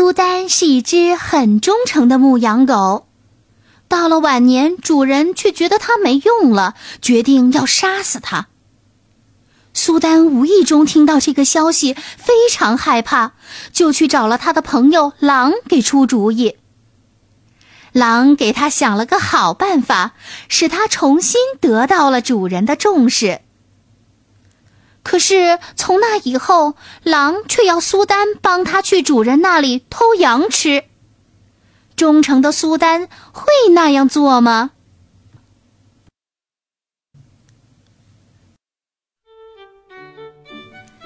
苏丹是一只很忠诚的牧羊狗，到了晚年，主人却觉得它没用了，决定要杀死它。苏丹无意中听到这个消息，非常害怕，就去找了他的朋友狼给出主意。狼给他想了个好办法，使他重新得到了主人的重视。可是从那以后，狼却要苏丹帮他去主人那里偷羊吃。忠诚的苏丹会那样做吗？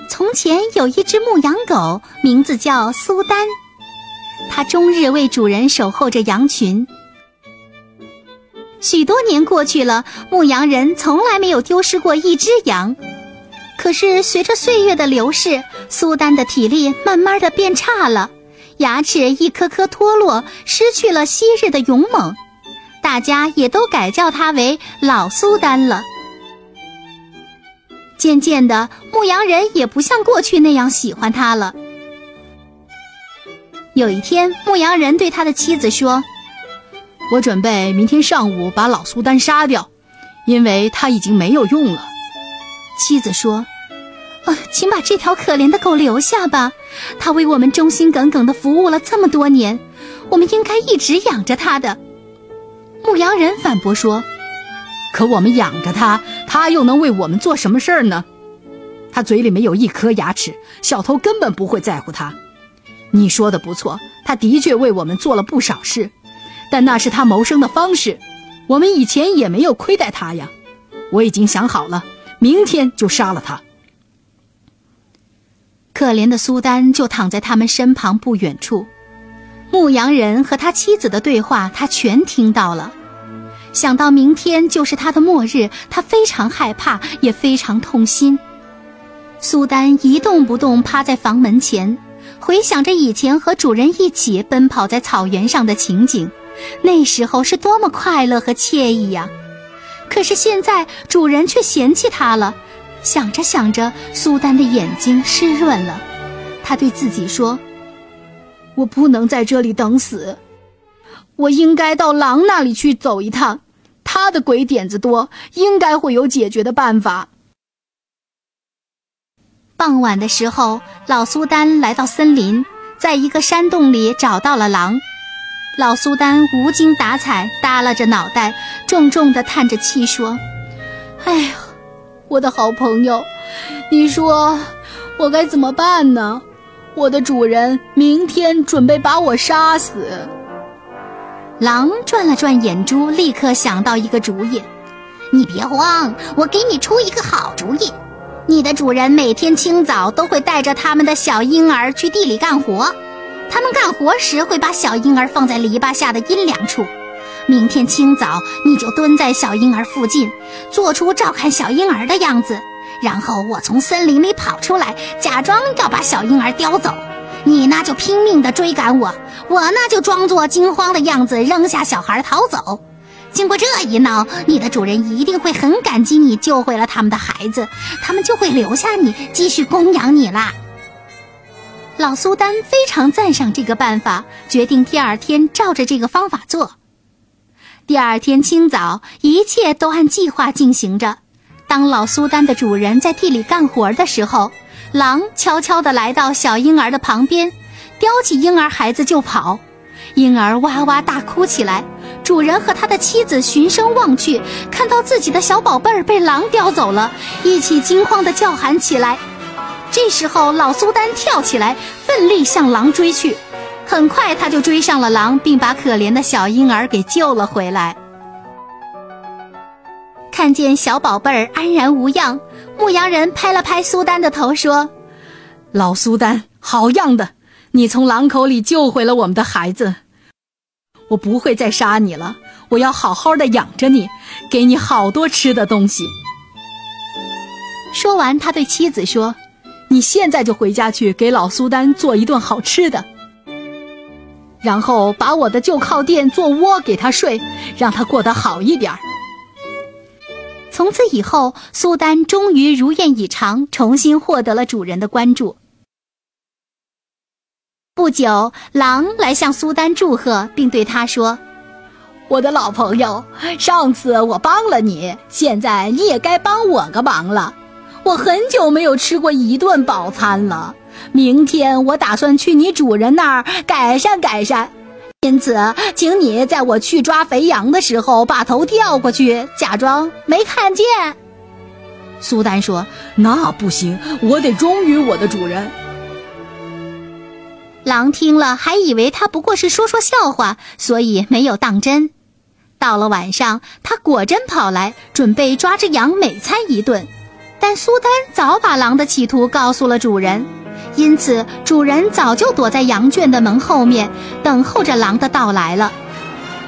从前有一只牧羊狗，名字叫苏丹，它终日为主人守候着羊群。许多年过去了，牧羊人从来没有丢失过一只羊。可是随着岁月的流逝，苏丹的体力慢慢的变差了，牙齿一颗颗脱落，失去了昔日的勇猛，大家也都改叫他为老苏丹了。渐渐的，牧羊人也不像过去那样喜欢他了。有一天，牧羊人对他的妻子说：“我准备明天上午把老苏丹杀掉，因为他已经没有用了。”妻子说：“啊，请把这条可怜的狗留下吧，它为我们忠心耿耿的服务了这么多年，我们应该一直养着它的。”牧羊人反驳说：“可我们养着它，它又能为我们做什么事儿呢？它嘴里没有一颗牙齿，小偷根本不会在乎它。你说的不错，它的确为我们做了不少事，但那是它谋生的方式，我们以前也没有亏待它呀。我已经想好了。”明天就杀了他。可怜的苏丹就躺在他们身旁不远处，牧羊人和他妻子的对话，他全听到了。想到明天就是他的末日，他非常害怕，也非常痛心。苏丹一动不动趴在房门前，回想着以前和主人一起奔跑在草原上的情景，那时候是多么快乐和惬意呀！可是现在主人却嫌弃他了，想着想着，苏丹的眼睛湿润了。他对自己说：“我不能在这里等死，我应该到狼那里去走一趟，他的鬼点子多，应该会有解决的办法。”傍晚的时候，老苏丹来到森林，在一个山洞里找到了狼。老苏丹无精打采，耷拉着脑袋，重重地叹着气说：“哎呀，我的好朋友，你说我该怎么办呢？我的主人明天准备把我杀死。”狼转了转眼珠，立刻想到一个主意：“你别慌，我给你出一个好主意。你的主人每天清早都会带着他们的小婴儿去地里干活。”他们干活时会把小婴儿放在篱笆下的阴凉处。明天清早，你就蹲在小婴儿附近，做出照看小婴儿的样子。然后我从森林里跑出来，假装要把小婴儿叼走。你呢，就拼命地追赶我；我呢，就装作惊慌的样子，扔下小孩逃走。经过这一闹，你的主人一定会很感激你救回了他们的孩子，他们就会留下你，继续供养你啦。老苏丹非常赞赏这个办法，决定第二天照着这个方法做。第二天清早，一切都按计划进行着。当老苏丹的主人在地里干活的时候，狼悄悄地来到小婴儿的旁边，叼起婴儿孩子就跑。婴儿哇哇大哭起来。主人和他的妻子循声望去，看到自己的小宝贝儿被狼叼走了，一起惊慌地叫喊起来。这时候，老苏丹跳起来，奋力向狼追去。很快，他就追上了狼，并把可怜的小婴儿给救了回来。看见小宝贝儿安然无恙，牧羊人拍了拍苏丹的头，说：“老苏丹，好样的！你从狼口里救回了我们的孩子。我不会再杀你了，我要好好的养着你，给你好多吃的东西。”说完，他对妻子说：“你现在就回家去给老苏丹做一顿好吃的，然后把我的旧靠垫做窝给他睡，让他过得好一点。”从此以后，苏丹终于如愿以偿，重新获得了主人的关注。不久，狼来向苏丹祝贺，并对他说：“我的老朋友，上次我帮了你，现在你也该帮我个忙了。我很久没有吃过一顿饱餐了，明天我打算去你主人那儿改善改善。”因此，请你在我去抓肥羊的时候，把头调过去，假装没看见。苏丹说：“那不行，我得忠于我的主人。”狼听了，还以为他不过是说说笑话，所以没有当真。到了晚上，他果真跑来，准备抓只羊美餐一顿。但苏丹早把狼的企图告诉了主人。因此，主人早就躲在羊圈的门后面，等候着狼的到来了。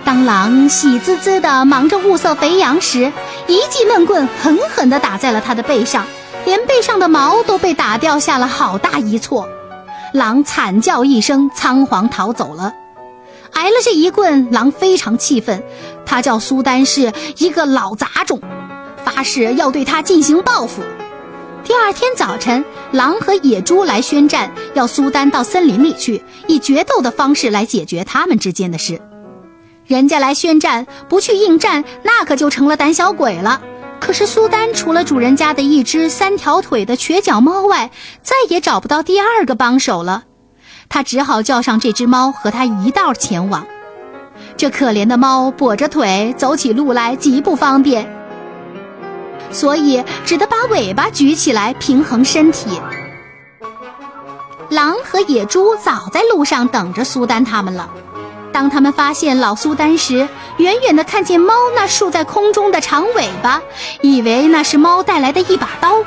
当狼喜滋滋地忙着物色肥羊时，一记闷棍狠狠地打在了他的背上，连背上的毛都被打掉下了好大一撮。狼惨叫一声，仓皇逃走了。挨了这一棍，狼非常气愤，他叫苏丹是一个老杂种，发誓要对他进行报复。第二天早晨，狼和野猪来宣战，要苏丹到森林里去，以决斗的方式来解决他们之间的事。人家来宣战，不去应战，那可就成了胆小鬼了。可是苏丹除了主人家的一只三条腿的瘸脚猫外，再也找不到第二个帮手了。他只好叫上这只猫和他一道前往。这可怜的猫跛着腿，走起路来极不方便。所以只得把尾巴举起来平衡身体。狼和野猪早在路上等着苏丹他们了。当他们发现老苏丹时，远远的看见猫那竖在空中的长尾巴，以为那是猫带来的一把刀。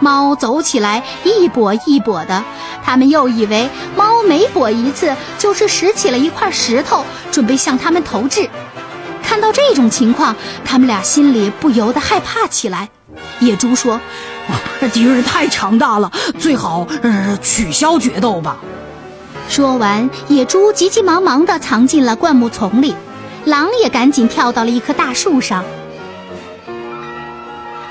猫走起来一跛一跛的，他们又以为猫每跛一次就是拾起了一块石头，准备向他们投掷。看到这种情况，他们俩心里不由得害怕起来。野猪说：“敌人太强大了，最好呃取消决斗吧。”说完，野猪急急忙忙地藏进了灌木丛里，狼也赶紧跳到了一棵大树上。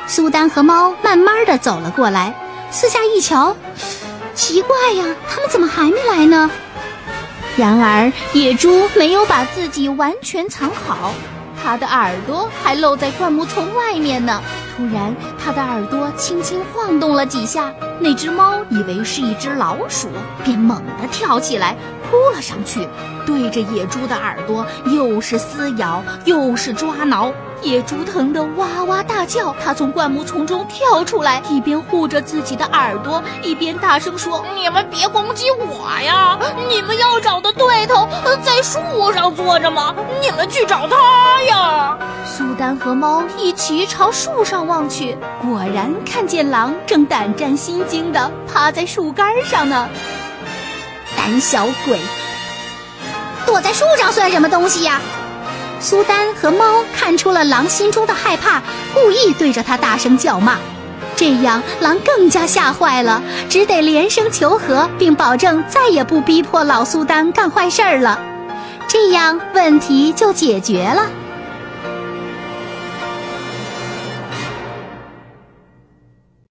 苏丹和猫慢慢地走了过来，四下一瞧，奇怪呀，他们怎么还没来呢？然而，野猪没有把自己完全藏好，它的耳朵还露在灌木丛外面呢。突然，它的耳朵轻轻晃动了几下，那只猫以为是一只老鼠，便猛地跳起来，扑了上去，对着野猪的耳朵又是撕咬又是抓挠。野猪疼得哇哇大叫，它从灌木丛中跳出来，一边护着自己的耳朵，一边大声说：“ 你们别攻击我呀！你们要找的对头在树上坐着吗？你们去找他呀！”丹和猫一起朝树上望去，果然看见狼正胆战心惊地趴在树干上呢。胆小鬼，躲在树上算什么东西呀？苏丹和猫看出了狼心中的害怕，故意对着他大声叫骂，这样狼更加吓坏了，只得连声求和，并保证再也不逼迫老苏丹干坏事儿了。这样问题就解决了。